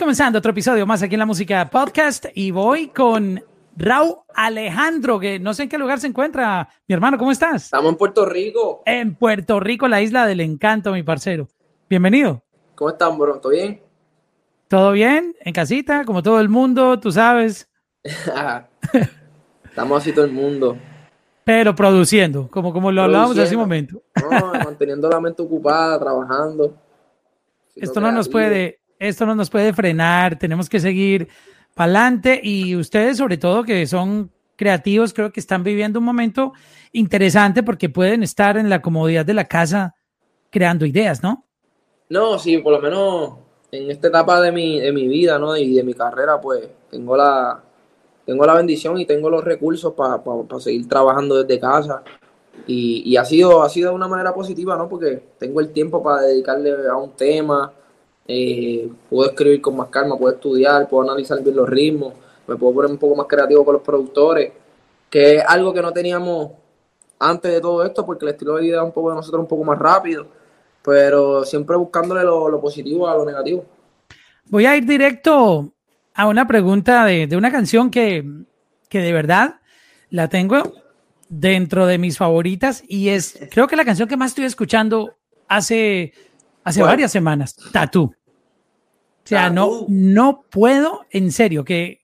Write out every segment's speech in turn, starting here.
comenzando otro episodio más aquí en la Música Podcast y voy con Raúl Alejandro, que no sé en qué lugar se encuentra. Mi hermano, ¿cómo estás? Estamos en Puerto Rico. En Puerto Rico, la isla del encanto, mi parcero. Bienvenido. ¿Cómo están, bro? ¿Todo bien? ¿Todo bien? ¿En casita? Como todo el mundo, tú sabes. Estamos así todo el mundo. Pero produciendo, como, como lo hablábamos hace un momento. No, manteniendo la mente ocupada, trabajando. Esto no nos puede, esto no nos puede frenar, tenemos que seguir para adelante y ustedes sobre todo que son creativos, creo que están viviendo un momento interesante porque pueden estar en la comodidad de la casa creando ideas, ¿no? No, sí, por lo menos en esta etapa de mi, de mi vida, ¿no? Y de mi carrera, pues tengo la, tengo la bendición y tengo los recursos para seguir trabajando desde casa. Y, y, ha, sido, ha sido de una manera positiva, ¿no? Porque tengo el tiempo para dedicarle a un tema, eh, puedo escribir con más calma, puedo estudiar, puedo analizar bien los ritmos, me puedo poner un poco más creativo con los productores, que es algo que no teníamos antes de todo esto, porque el estilo de vida un poco de nosotros un poco más rápido, pero siempre buscándole lo, positivo a lo negativo. Voy a ir directo a una pregunta de, una canción que, que de verdad la tengo dentro de mis favoritas y es, creo que la canción que más estoy escuchando hace, hace varias semanas, Tattoo. O sea, no, no puedo, en serio, que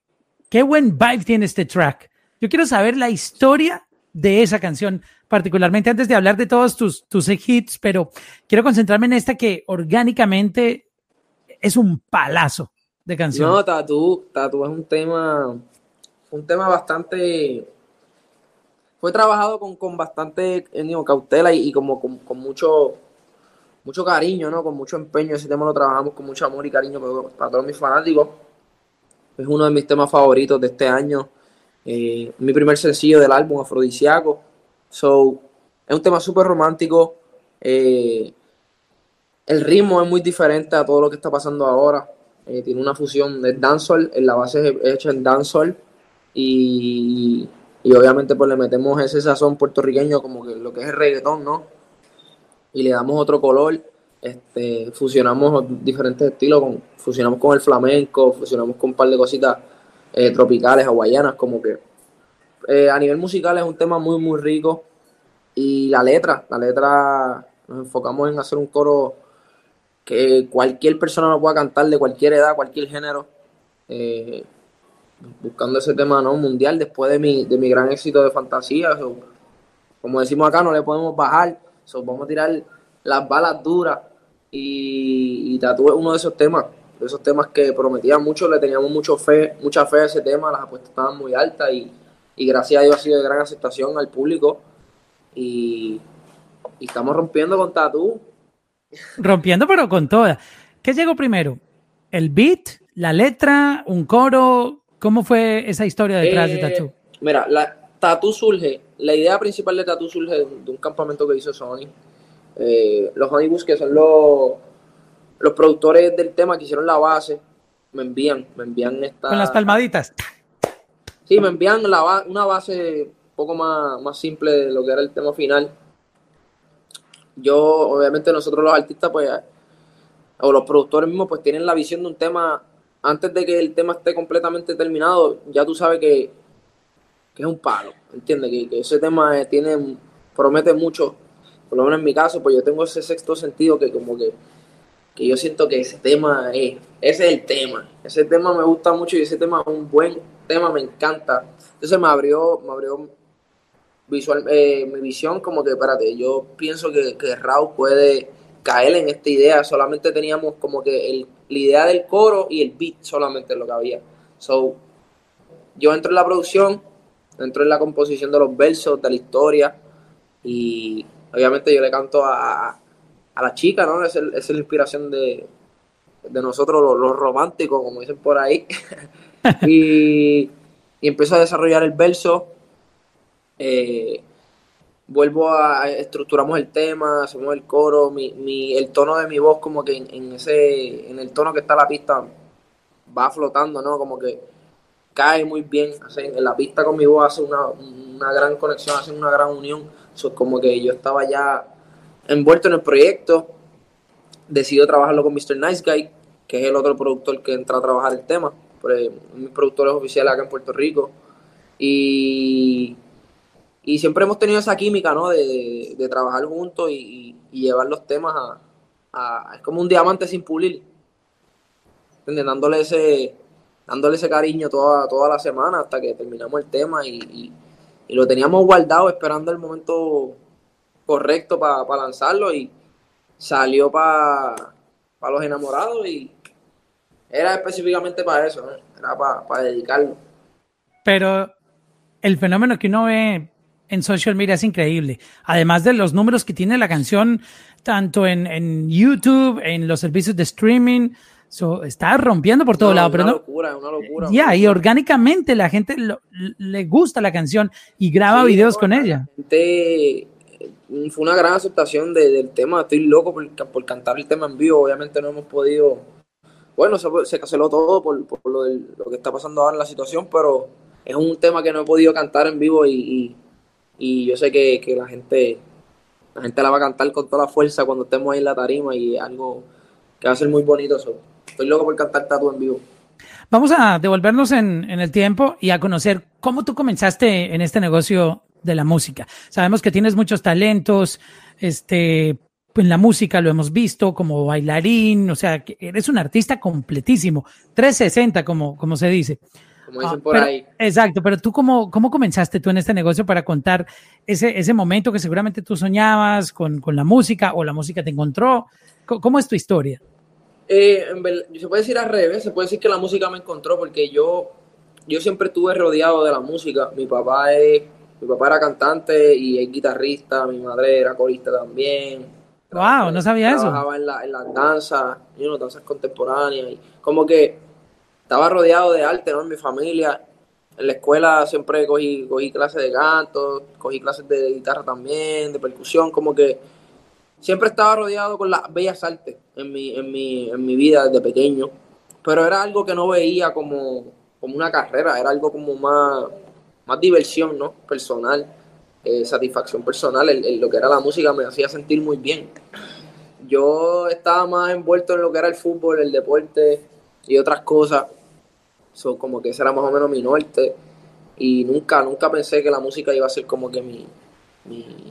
qué buen vibe tiene este track. Yo quiero saber la historia de esa canción, particularmente antes de hablar de todos tus, tus hits, pero quiero concentrarme en esta que orgánicamente es un palazo de canción. No, Tatu, Tatu es un tema, un tema bastante, fue trabajado con, con bastante eh, cautela y, como con mucho mucho cariño, ¿no? Con mucho empeño. Ese tema lo trabajamos con mucho amor y cariño para, todos mis fanáticos. Es uno de mis temas favoritos de este año. Eh, mi primer sencillo del álbum, Afrodisiaco. So, es un tema súper romántico. Eh, el ritmo es muy diferente a todo lo que está pasando ahora. Eh, tiene una fusión de dancehall, en la base es hecha en dancehall. Y, y obviamente pues le metemos ese sazón puertorriqueño como que lo que es el reggaetón, ¿no? Y le damos otro color. Este, fusionamos diferentes estilos, fusionamos con el flamenco, fusionamos con un par de cositas eh, tropicales, hawaianas, como que eh, a nivel musical es un tema muy, muy rico. Y la letra, la letra nos enfocamos en hacer un coro que cualquier persona lo pueda cantar de cualquier edad, cualquier género. Eh, buscando ese tema ¿no? mundial después de mi, de mi gran éxito de fantasía. como decimos acá, no le podemos bajar vamos a tirar las balas duras y, y Tatu es uno de esos temas, de esos temas que prometían mucho, le teníamos mucho fe, mucha fe a ese tema, las apuestas estaban muy altas y, gracias a Dios ha sido de gran aceptación al público y, estamos rompiendo con Tatu. Rompiendo pero con todas. ¿Qué llegó primero? ¿El beat? ¿La letra? ¿Un coro? ¿Cómo fue esa historia detrás de eh, Tatu? Mira, la, Tatu surge, la idea principal de Tatu surge de, un campamento que hizo Sony. Eh, los Honeybus, que son los, los productores del tema que hicieron la base, me envían, me envían esta... Con las palmaditas. Sí, me envían la, una base un poco más, más simple de lo que era el tema final. Yo, obviamente nosotros los artistas, pues, o los productores mismos, pues tienen la visión de un tema, antes de que el tema esté completamente terminado, ya tú sabes que que es un palo, ¿entiendes? Que, ese tema tiene, promete mucho, por lo menos en mi caso, pues yo tengo ese sexto sentido que como que, que yo siento que ese tema es, ese es el tema, ese tema me gusta mucho y ese tema es un buen tema, me encanta. Entonces me abrió, me abrió visual, eh, mi visión como que, espérate, yo pienso que, que Raúl puede caer en esta idea, solamente teníamos como que el, la idea del coro y el beat solamente lo que había. So, yo entro en la producción, dentro de la composición de los versos, de la historia. Y obviamente yo le canto a, a la chica, ¿no? Es, es la inspiración de, de nosotros, los, románticos, como dicen por ahí. y, y, empiezo a desarrollar el verso. Eh, vuelvo a estructuramos el tema, hacemos el coro, mi, mi, el tono de mi voz como que en, en, ese, en el tono que está la pista va flotando, ¿no? Como que cae muy bien, en la pista con mi voz hace una, gran conexión, hace una gran unión. Eso como que yo estaba ya envuelto en el proyecto, decido trabajarlo con Mr. Nice Guy que es el otro productor que entra a trabajar el tema. Mis productores oficiales acá en Puerto Rico. Y, y siempre hemos tenido esa química, ¿no? De, de, trabajar juntos y, y, llevar los temas a, a, Es como un diamante sin pulir. Dándole ese, dándole ese cariño toda, toda la semana hasta que terminamos el tema y, y lo teníamos guardado esperando el momento correcto para lanzarlo y salió para los enamorados y era específicamente para eso, era para dedicarlo. Pero el fenómeno que uno ve en social media es increíble. Además de los números que tiene la canción, tanto en, YouTube, en los servicios de streaming, está rompiendo por todo lado. Una pero locura, una locura. Ya, y orgánicamente la gente le gusta la canción y graba videos con ella. Eh, fue una gran aceptación del tema. Estoy loco por, por, cantar el tema en vivo. Obviamente no hemos podido. Bueno, se, se canceló todo por, lo, lo, que está pasando ahora en la situación, pero es un tema que no he podido cantar en vivo y, y, yo sé que, que, la gente la gente la va a cantar con toda la fuerza cuando estemos ahí en la tarima y algo que va a ser muy bonito. Estoy loco por cantar Tatu en vivo. Vamos a devolvernos en, en, el tiempo y a conocer cómo tú comenzaste en este negocio de la música. Sabemos que tienes muchos talentos, este, en la música lo hemos visto como bailarín, o sea, que eres un artista completísimo, 360 como, como se dice. Como dicen ah, por ahí. Exacto, pero tú cómo, cómo comenzaste tú en este negocio para contar ese, ese momento que seguramente tú soñabas con, con la música o la música te encontró. ¿Cómo, es tu historia? Eh, se puede decir al revés, se puede decir que la música me encontró porque yo, yo siempre estuve rodeado de la música. Mi papá es, mi papá era cantante y es guitarrista, mi madre era corista también. Wow, no sabía eso. Trabajaba en la, en las danzas, you know, danzas contemporáneas y como que estaba rodeado de arte, ¿no? En mi familia. En la escuela siempre cogí, cogí clases de canto, cogí clases de guitarra también, de percusión, como que siempre estaba rodeado con las bellas artes en mi, en mi, en mi vida desde pequeño. Pero era algo que no veía como, como una carrera, era algo como más, más diversión, ¿no? Personal, eh, satisfacción personal. lo que era la música me hacía sentir muy bien. Yo estaba más envuelto en lo que era el fútbol, el deporte y otras cosas So, como que ese era más o menos mi norte. Y nunca, nunca pensé que la música iba a ser como que mi,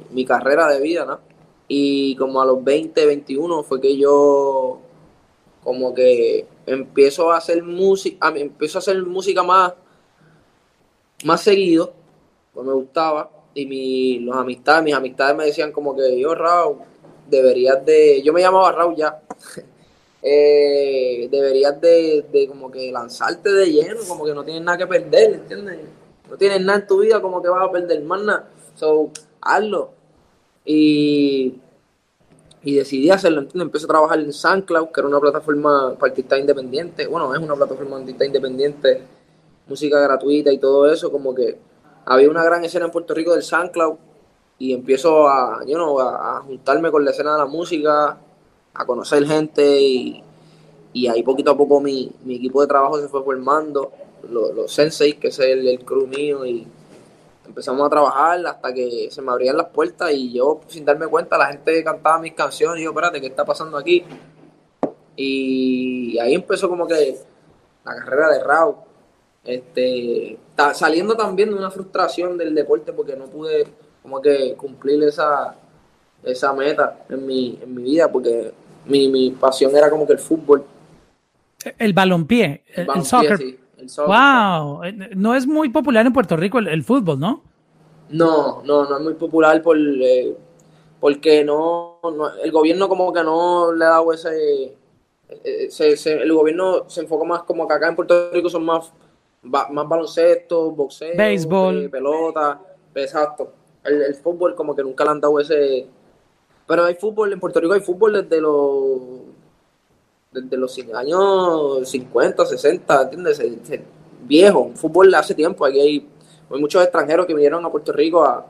mi, carrera de vida, ¿no? Y como a los 20, 21 fue que yo como que empiezo a hacer música, empiezo a hacer música más, más seguido, pues me gustaba. Y mi, los amistades, mis amistades me decían como que yo, Raúl, deberías de. Yo me llamaba Raúl ya. eh, deberías de, de, como que lanzarte de lleno, como que no tienes nada que perder, ¿entiendes? No tienes nada en tu vida, como que vas a perder más nada. So, hazlo. Y, y decidí hacerlo, ¿entiendes? Empecé a trabajar en SoundCloud, que era una plataforma para artistas independientes. Bueno, es una plataforma para artistas independientes, música gratuita y todo eso, como que había una gran escena en Puerto Rico del SoundCloud y empiezo a, you know, a juntarme con la escena de la música, a conocer gente y, ahí poquito a poco mi, equipo de trabajo se fue formando, los, los sensei, que es el, el, crew mío, y empezamos a trabajar hasta que se me abrían las puertas y yo sin darme cuenta la gente cantaba mis canciones y yo, espérate, ¿qué está pasando aquí? Y ahí empezó como que la carrera de Raúl. Este, saliendo también de una frustración del deporte porque no pude como que cumplir esa, esa meta en mi, en mi vida porque mi, mi pasión era como que el fútbol. El balompié, el, el, soccer. Wow, no es muy popular en Puerto Rico el, fútbol, ¿no? No, no, no es muy popular por, eh, porque no, el gobierno como que no le ha dado ese, eh, el gobierno se enfoca más como que acá en Puerto Rico son más, más baloncesto, boxeo, béisbol, eh, pelota, exacto. El, el, fútbol como que nunca le han dado ese, pero hay fútbol, en Puerto Rico hay fútbol desde los desde los años 50, 60, ¿entiendes? viejo, fútbol hace tiempo. Aquí hay, muchos extranjeros que vinieron a Puerto Rico a,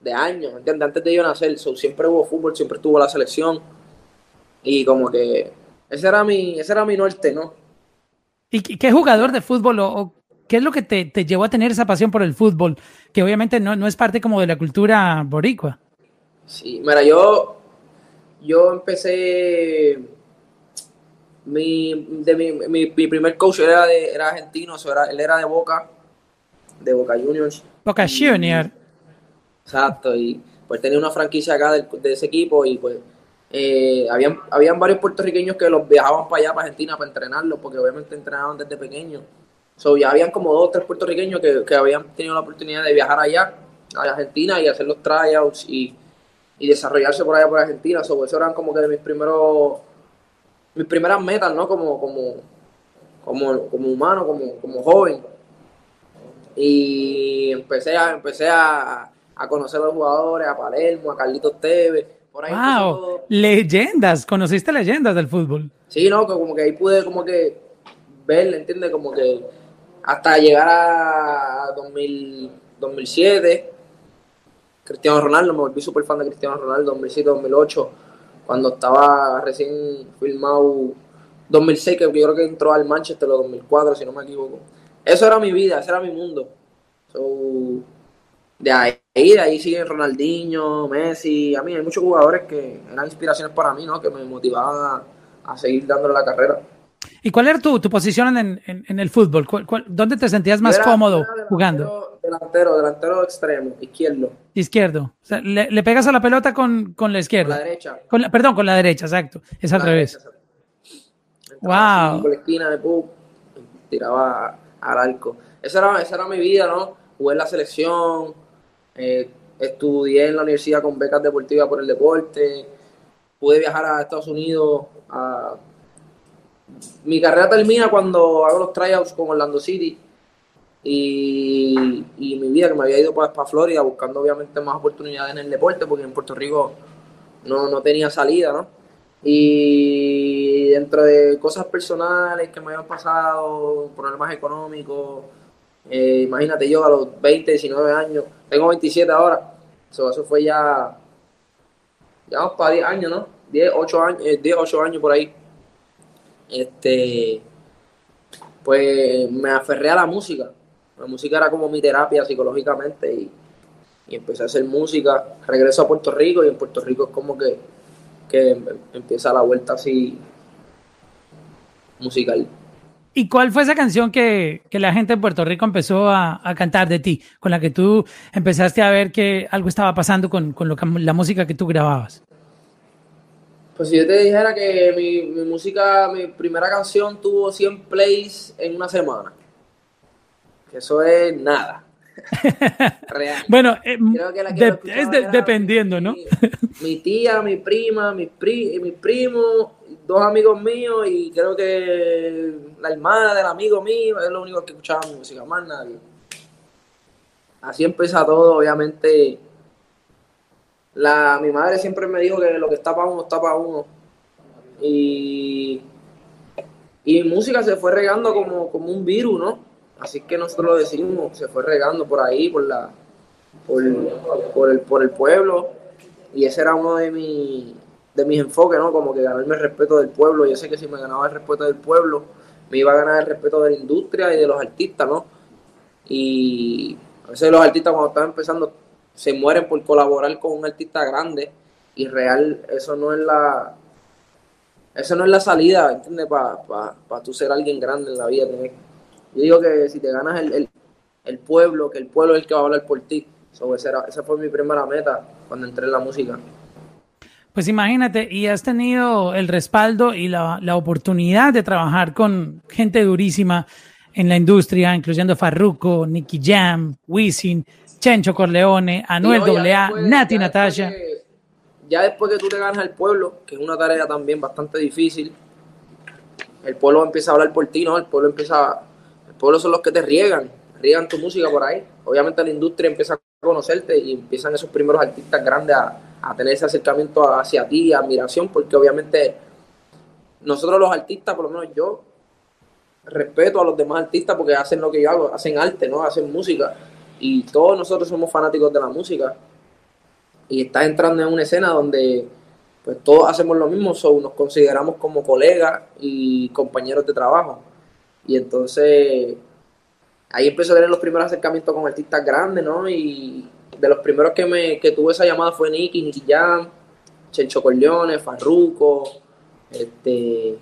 de años, ¿entiendes? Antes de yo nacer, siempre hubo fútbol, siempre estuvo la selección. Y como que ese era mi, ese era mi norte, ¿no? ¿Y qué jugador de fútbol o, qué es lo que te, te, llevó a tener esa pasión por el fútbol? Que obviamente no, no es parte como de la cultura boricua. Sí, mira, yo, yo empecé, mi, de mi, mi, mi primer coach era, de, era argentino, era, él era de Boca, de Boca Juniors. Boca Juniors. Exacto, y pues tenía una franquicia acá de, de ese equipo y pues eh, habían, habían varios puertorriqueños que los viajaban para allá, para Argentina, para entrenarlos, porque obviamente entrenaban desde pequeños. So, ya habían como dos o tres puertorriqueños que, que, habían tenido la oportunidad de viajar allá, a Argentina, y hacer los tryouts y, y desarrollarse por allá por Argentina. So, eso eran como que de mis primeros, mis primeras metas, ¿no? Como, como, como, como humano, como, como joven. Y empecé a, empecé a, a conocer a los jugadores, a Palermo, a Carlitos Tevez wow, leyendas, conociste leyendas del fútbol. Sí, no, como que ahí pude como que ver, ¿entiendes? Como que hasta llegar a 2000, 2007, Cristiano Ronaldo, me volví súper fan de Cristiano Ronaldo, 2007-2008, cuando estaba recién filmado 2006, que yo creo que entró al Manchester, o 2004, si no me equivoco. Eso era mi vida, ese era mi mundo. de ahí de ahí siguen Ronaldinho, Messi. A mí hay muchos jugadores que eran inspiraciones para mí, ¿no? Que me motivaban a, seguir dándole la carrera. ¿Y cuál era tu, tu posición en, en, el fútbol? dónde te sentías más cómodo jugando? Delantero, delantero extremo, izquierdo. Izquierdo. le, pegas a la pelota con, con la izquierda. Con la derecha. perdón, con la derecha, exacto. Es al revés. wow. Con la esquina de pub, tiraba al arco. Esa era, esa era mi vida, ¿no? Jugué en la selección, eh, estudié en la universidad con becas deportivas por el deporte. Pude viajar a Estados Unidos. Mi carrera termina cuando hago los tryouts con Orlando City. Y, que me había ido para, para, Florida buscando obviamente más oportunidades en el deporte porque en Puerto Rico no, no tenía salida, ¿no? Y dentro de cosas personales que me habían pasado, problemas económicos, eh, imagínate yo a los 20, 19 años, tengo 27 ahora, eso fue ya, ya vamos para 10 años, ¿no? 10, 8 años, 10, eh, 8 años por ahí. Este, pues me aferré a la música. La música era como mi terapia psicológicamente y, y empecé a hacer música. Regreso a Puerto Rico y en Puerto Rico es como que, que empieza la vuelta así musical. ¿Y cuál fue esa canción que, la gente en Puerto Rico empezó a, cantar de ti, con la que tú empezaste a ver que algo estaba pasando con, la música que tú grababas? Pues si yo te dijera que mi, música, mi primera canción tuvo 100 plays en una semana. Que eso es nada. Real. bueno, eh, es dependiendo, ¿no? Mi, tía, mi prima, mi, pri, mi primo dos amigos míos y creo que la hermana del amigo mío es lo único que escuchaba música, más nadie. Así empieza todo, obviamente. La, mi madre siempre me dijo que lo que está para uno está para uno. Y, y música se fue regando como, como un virus, ¿no? Así que nosotros lo decimos, se fue regando por ahí, por la por, por, el, por el pueblo. Y ese era uno de mis de mis enfoques, ¿no? Como que ganarme el respeto del pueblo. Yo sé que si me ganaba el respeto del pueblo, me iba a ganar el respeto de la industria y de los artistas, ¿no? Y a veces los artistas cuando están empezando se mueren por colaborar con un artista grande y real eso no es la eso no es la salida, ¿entiendes? Para pa, tú ser alguien grande en la vida. Yo digo que si te ganas el, el, pueblo, que el pueblo es el que va a hablar por ti. esa fue mi primera meta cuando entré en la música. Pues imagínate, y has tenido el respaldo y la, oportunidad de trabajar con gente durísima en la industria, incluyendo Farruko, Nicky Jam, Wisin, Chencho Corleone, Anuel AA, Nati Natasha. ya después que tú te ganas al pueblo, que es una tarea también bastante difícil, el pueblo empieza a hablar por ti, ¿no? El pueblo empieza, el pueblo son los que te riegan, riegan tu música por ahí. Obviamente la industria empieza a conocerte y empiezan esos primeros artistas grandes a, a tener ese acercamiento hacia ti, admiración, porque obviamente nosotros los artistas, por lo menos yo, respeto a los demás artistas porque hacen lo que yo hago, hacen arte, ¿no? Hacen música. Y todos nosotros somos fanáticos de la música. Y estás entrando en una escena donde pues todos hacemos lo mismo, so, nos consideramos como colegas y compañeros de trabajo. Y entonces ahí empecé a tener los primeros acercamientos con artistas grandes, ¿no? Y, de los primeros que me que tuve esa llamada fue Nicky, Nicky Jam, Chencho Corleone, Farruko, este,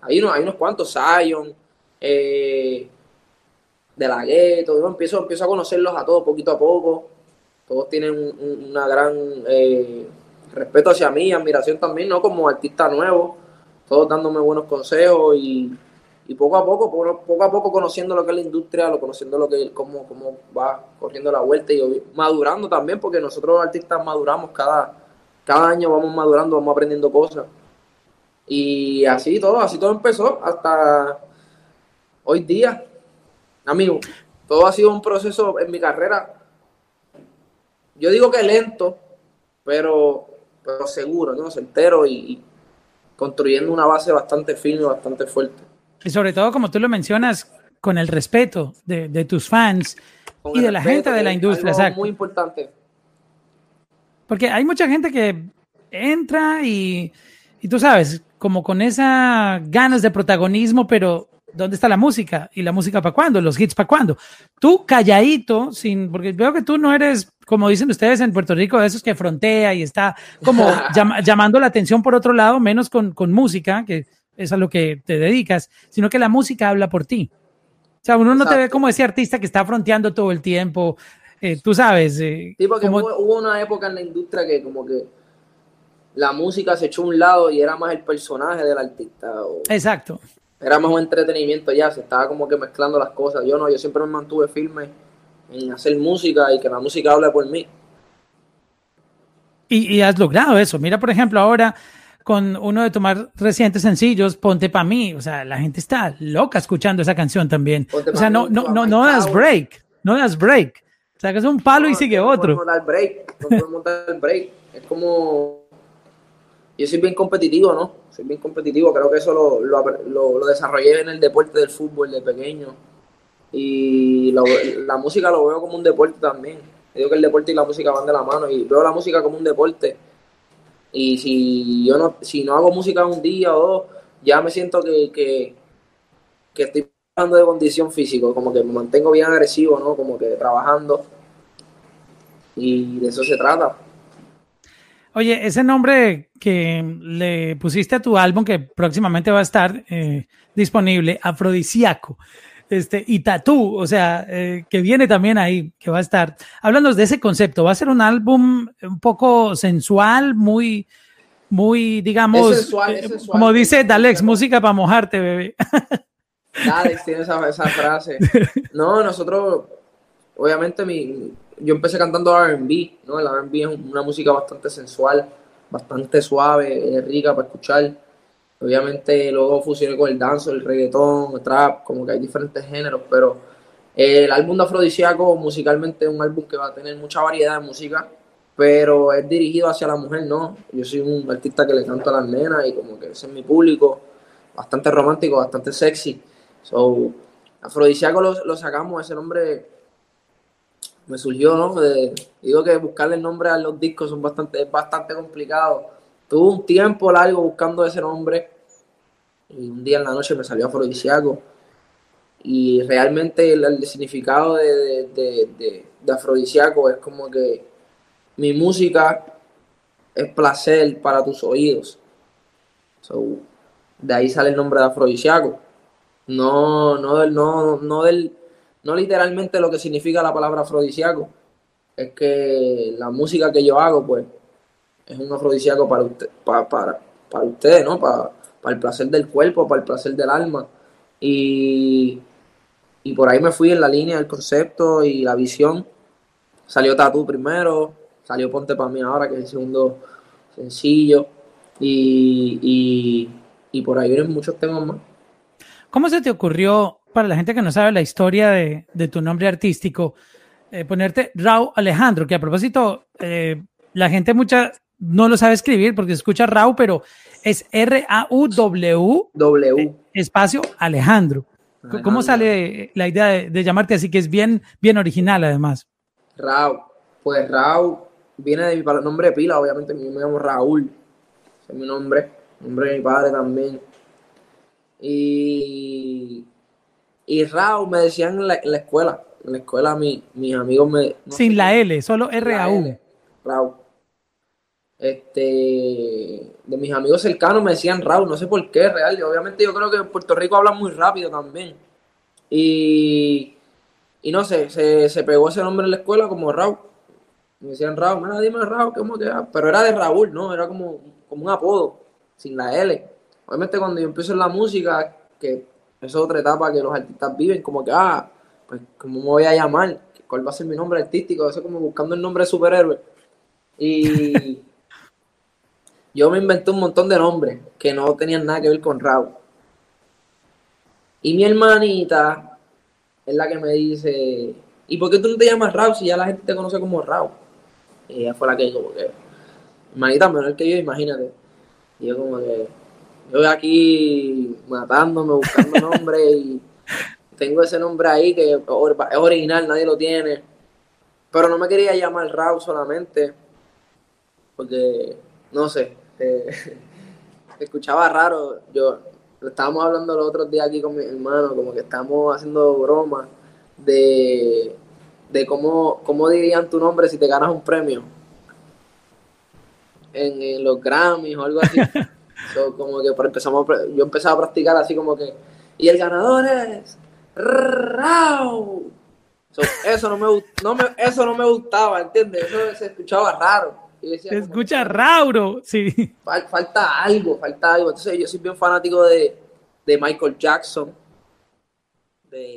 Hay unos, hay unos cuantos, Zion, eh, de la gueto, yo empiezo, empiezo a conocerlos a todos poquito a poco. Todos tienen un, una gran eh, respeto hacia mí, admiración también, ¿no? Como artista nuevo, todos dándome buenos consejos y, y poco a poco, poco, a poco conociendo lo que es la industria, lo conociendo lo que cómo, cómo va corriendo la vuelta y madurando también, porque nosotros artistas maduramos cada, cada año, vamos madurando, vamos aprendiendo cosas. Y así todo, así todo empezó hasta hoy día. Amigo, todo ha sido un proceso en mi carrera. Yo digo que lento, pero, pero seguro, ¿no? Certero y, construyendo una base bastante firme, bastante fuerte. Y sobre todo, como tú lo mencionas, con el respeto de, tus fans y de la gente de la industria. Es muy importante. Porque hay mucha gente que entra y, y tú sabes, como con esas ganas de protagonismo, pero ¿dónde está la música? ¿Y la música para cuándo? ¿Los hits para cuándo? Tú calladito, sin, porque veo que tú no eres, como dicen ustedes en Puerto Rico, de esos que frontea y está como llamando la atención por otro lado, menos con, con música, que es a lo que te dedicas, sino que la música habla por ti. O sea, uno no te ve como ese artista que está fronteando todo el tiempo, eh, tú sabes. Eh, sí, porque hubo una época en la industria que como que la música se echó a un lado y era más el personaje del artista. Exacto. Era más un entretenimiento ya, se estaba como que mezclando las cosas. Yo no, yo siempre me mantuve firme en hacer música y que la música hable por mí. Y, has logrado eso. Mira, por ejemplo, ahora con uno de tomar recientes sencillos, Ponte pa' mí. O sea, la gente está loca escuchando esa canción también. o sea, no, no, no, no das break. No das break. O sea, que es un palo y sigue otro. No dar break. No podemos dar break. Es como yo soy bien competitivo, ¿no? Soy bien competitivo, creo que eso lo, lo, desarrollé en el deporte del fútbol de pequeño. Y la música lo veo como un deporte también. digo que el deporte y la música van de la mano y veo la música como un deporte. Y si yo no, si no hago música un día o dos, ya me siento que, que, estoy hablando de condición física, como que me mantengo bien agresivo, ¿no? Como que trabajando. Y de eso se trata. Oye, ese nombre que le pusiste a tu álbum, que próximamente va a estar eh, disponible, Afrodisíaco, este, y Tatú, o sea, eh, que viene también ahí, que va a estar. Háblanos de ese concepto. ¿Va a ser un álbum un poco sensual, muy, muy, digamos, eh, como dice Dalex, música para mojarte, bebé? Dalex tiene esa, esa frase. No, nosotros, obviamente, mi, yo empecé cantando RB, ¿no? El RB es una música bastante sensual, bastante suave, rica para escuchar. Obviamente luego fusioné con el dance, el reggaetón, el trap, como que hay diferentes géneros, pero el álbum de Afrodisíaco musicalmente es un álbum que va a tener mucha variedad de música, pero es dirigido hacia la mujer, ¿no? Yo soy un artista que le canto a las nenas y como que ese es mi público, bastante romántico, bastante sexy. So, Afrodisíaco lo, lo sacamos, ese nombre me surgió, ¿no? digo que buscarle el nombre a los discos son bastante, es bastante complicado. Tuve un tiempo largo buscando ese nombre y un día en la noche me salió afrodisíaco. Y realmente el, significado de, de, afrodisíaco es como que mi música es placer para tus oídos. de ahí sale el nombre de afrodisíaco. No, no, no, no del no literalmente lo que significa la palabra afrodisíaco, es que la música que yo hago, pues, es un afrodisíaco para, usted, para, para, para ¿no? Para, para el placer del cuerpo, para el placer del alma. Y, y por ahí me fui en la línea del concepto y la visión. Salió Tatu primero, salió Ponte para mí ahora, que es el segundo sencillo. Y, y, y por ahí vienen muchos temas más. ¿Cómo se te ocurrió para la gente que no sabe la historia de, tu nombre artístico, eh, ponerte Raúl Alejandro, que a propósito, eh, la gente mucha no lo sabe escribir porque escucha Raúl, pero es R-A-U-W w. espacio Alejandro. ¿Cómo sale la idea de, llamarte así, que es bien, bien original además? Raúl, pues Raúl viene de mi nombre de pila, obviamente yo me llamo Raúl, es mi nombre, nombre de mi padre también. Y y Raúl me decían en la, escuela, en la escuela mi, mis amigos me... Sin la L, solo R-A-U. Raúl. Este, de mis amigos cercanos me decían Raúl, no sé por qué, real. obviamente yo creo que en Puerto Rico hablan muy rápido también. Y, y no sé, se, se, pegó ese nombre en la escuela como Raúl. Me decían Raúl, mira, dime Raúl, ¿cómo va? Pero era de Raúl, ¿no? Era como, como un apodo, sin la L. Obviamente cuando yo empiezo en la música, que es otra etapa que los artistas viven, como que, ah, pues, ¿cómo me voy a llamar? ¿Cuál va a ser mi nombre artístico? Eso como buscando el nombre de superhéroe. Y yo me inventé un montón de nombres que no tenían nada que ver con Raúl. Y mi hermanita es la que me dice, ¿y por qué tú no te llamas Raúl si ya la gente te conoce como Raúl? Y ella fue la que dijo, porque hermanita menor que yo, imagínate. Y yo como que, yo aquí matándome, buscando nombres y tengo ese nombre ahí que es original, nadie lo tiene. Pero no me quería llamar Raúl solamente, porque, no sé, eh, escuchaba raro. Yo estábamos hablando los otros días aquí con mi hermano, como que estamos haciendo bromas de, de cómo, cómo dirían tu nombre si te ganas un premio en, los Grammys o algo así. como que empezamos, yo empezaba a practicar así como que, y el ganador es Raúl. eso, no me, no me, eso no me gustaba, ¿entiendes? Eso se escuchaba raro. Se escucha Rauro, sí. Falta algo, falta algo. Entonces yo soy bien fanático de, Michael Jackson.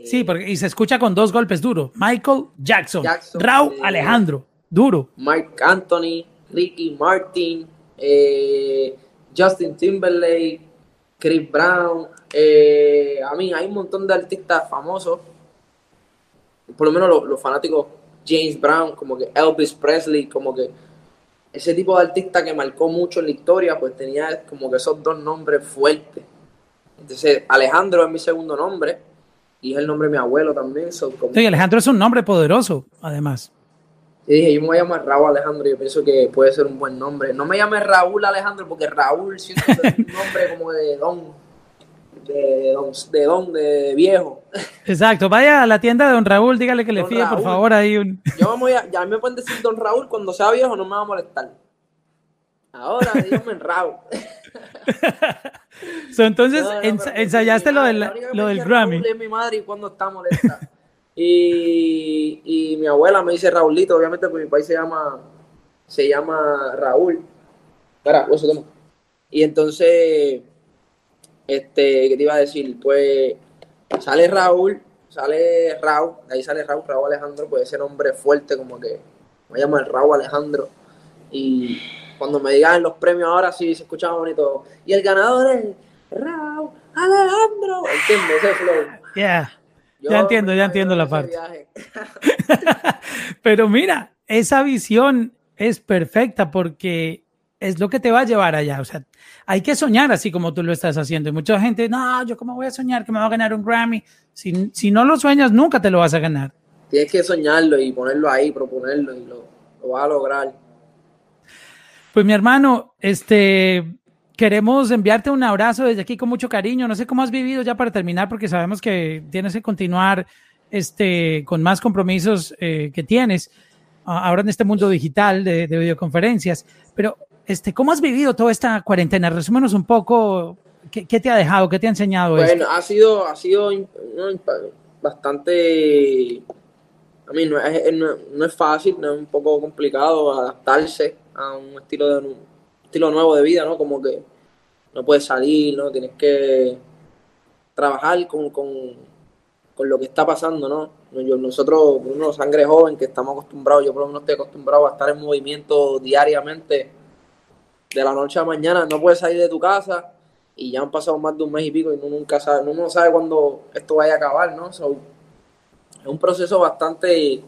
Sí, porque, y se escucha con dos golpes duros. Michael Jackson, Raúl Alejandro, duro. Mike Anthony, Ricky Martin, eh, Justin Timberlake, Chris Brown. Eh, a mí hay un montón de artistas famosos. Por lo menos los fanáticos James Brown, como que Elvis Presley, como que ese tipo de artista que marcó mucho en la historia, pues tenía como que esos dos nombres fuertes. Entonces, Alejandro es mi segundo nombre y es el nombre de mi abuelo también. sí, Alejandro es un nombre poderoso, además. Y dije, yo me voy a llamar Raúl Alejandro, yo pienso que puede ser un buen nombre. No me llame Raúl Alejandro porque Raúl siento que es un nombre como de don de don, de don, de viejo. Exacto, vaya a la tienda de don Raúl, dígale que le fíe, por favor, ahí un... Yo vamos a, ya me pueden decir don Raúl, cuando sea viejo no me va a molestar. Ahora, dígame Raúl. entonces, ensayaste lo, del, lo del Grammy. Es mi madre y cuando está molesta. y, y mi abuela me dice Raulito, obviamente porque mi país se llama, se llama Raúl. Espera, eso toma. Y entonces este, ¿qué te iba a decir? Pues sale Raúl, sale Raúl, ahí sale Raúl, Raúl Alejandro, pues ese nombre fuerte, como que me llama el Raúl Alejandro. Y cuando me digan los premios ahora sí se escucha bonito. Y el ganador es Raúl Alejandro. ¿Entiendes? Ese flow. Yeah. ya entiendo, ya entiendo la parte. Pero mira, esa visión es perfecta porque es lo que te va a llevar allá. O sea, hay que soñar así como tú lo estás haciendo. Y mucha gente, no, yo cómo voy a soñar que me va a ganar un Grammy. Si, si no lo sueñas, nunca te lo vas a ganar. Tienes que soñarlo y ponerlo ahí, proponerlo y lo, lo vas a lograr. Pues mi hermano, este, queremos enviarte un abrazo desde aquí con mucho cariño. No sé cómo has vivido ya para terminar, porque sabemos que tienes que continuar este, con más compromisos eh, que tienes ahora en este mundo digital de, de videoconferencias. Pero este, ¿Cómo has vivido toda esta cuarentena? Resúmenos un poco, ¿qué, te ha dejado? ¿Qué te ha enseñado? Bueno, ha sido, ha sido bastante... A mí no es, no, es fácil, no es un poco complicado adaptarse a un estilo, de, un estilo nuevo de vida, ¿no? Como que no puedes salir, ¿no? Tienes que trabajar con, lo que está pasando, ¿no? nosotros, uno sangre joven que estamos acostumbrados, yo por lo menos estoy acostumbrado a estar en movimiento diariamente de la noche a mañana no puedes salir de tu casa y ya han pasado más de un mes y pico y uno nunca sabe, uno no sabe cuándo esto vaya a acabar, ¿no? es un proceso bastante,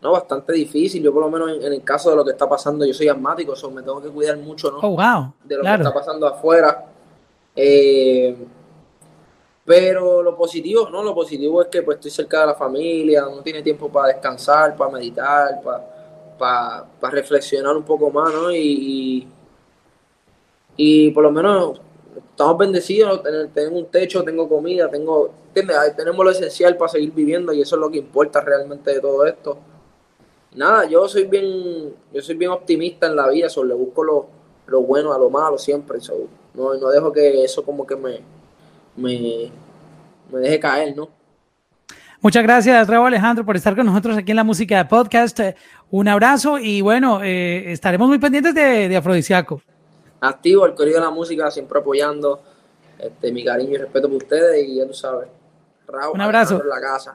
no, bastante difícil. Yo por lo menos en, el caso de lo que está pasando, yo soy asmático, so me tengo que cuidar mucho, ¿no? Oh, de lo que está pasando afuera. Eh, pero lo positivo, ¿no? Lo positivo es que pues estoy cerca de la familia, no tiene tiempo para descansar, para meditar, para, para, reflexionar un poco más, ¿no? y y por lo menos estamos bendecidos, tenemos un techo, tengo comida, tengo, tenemos lo esencial para seguir viviendo y eso es lo que importa realmente de todo esto. nada, yo soy bien, yo soy bien optimista en la vida, solo le busco lo, lo bueno a lo malo siempre. no, no dejo que eso como que me, me, me deje caer, ¿no? Muchas gracias, Raúl Alejandro, por estar con nosotros aquí en la música de podcast. Un abrazo y bueno, eh, estaremos muy pendientes de, de Afrodisiaco activo, el corrido de la música, siempre apoyando. Este, mi cariño y respeto por ustedes y ya tú sabes. Raúl, un abrazo. En la casa.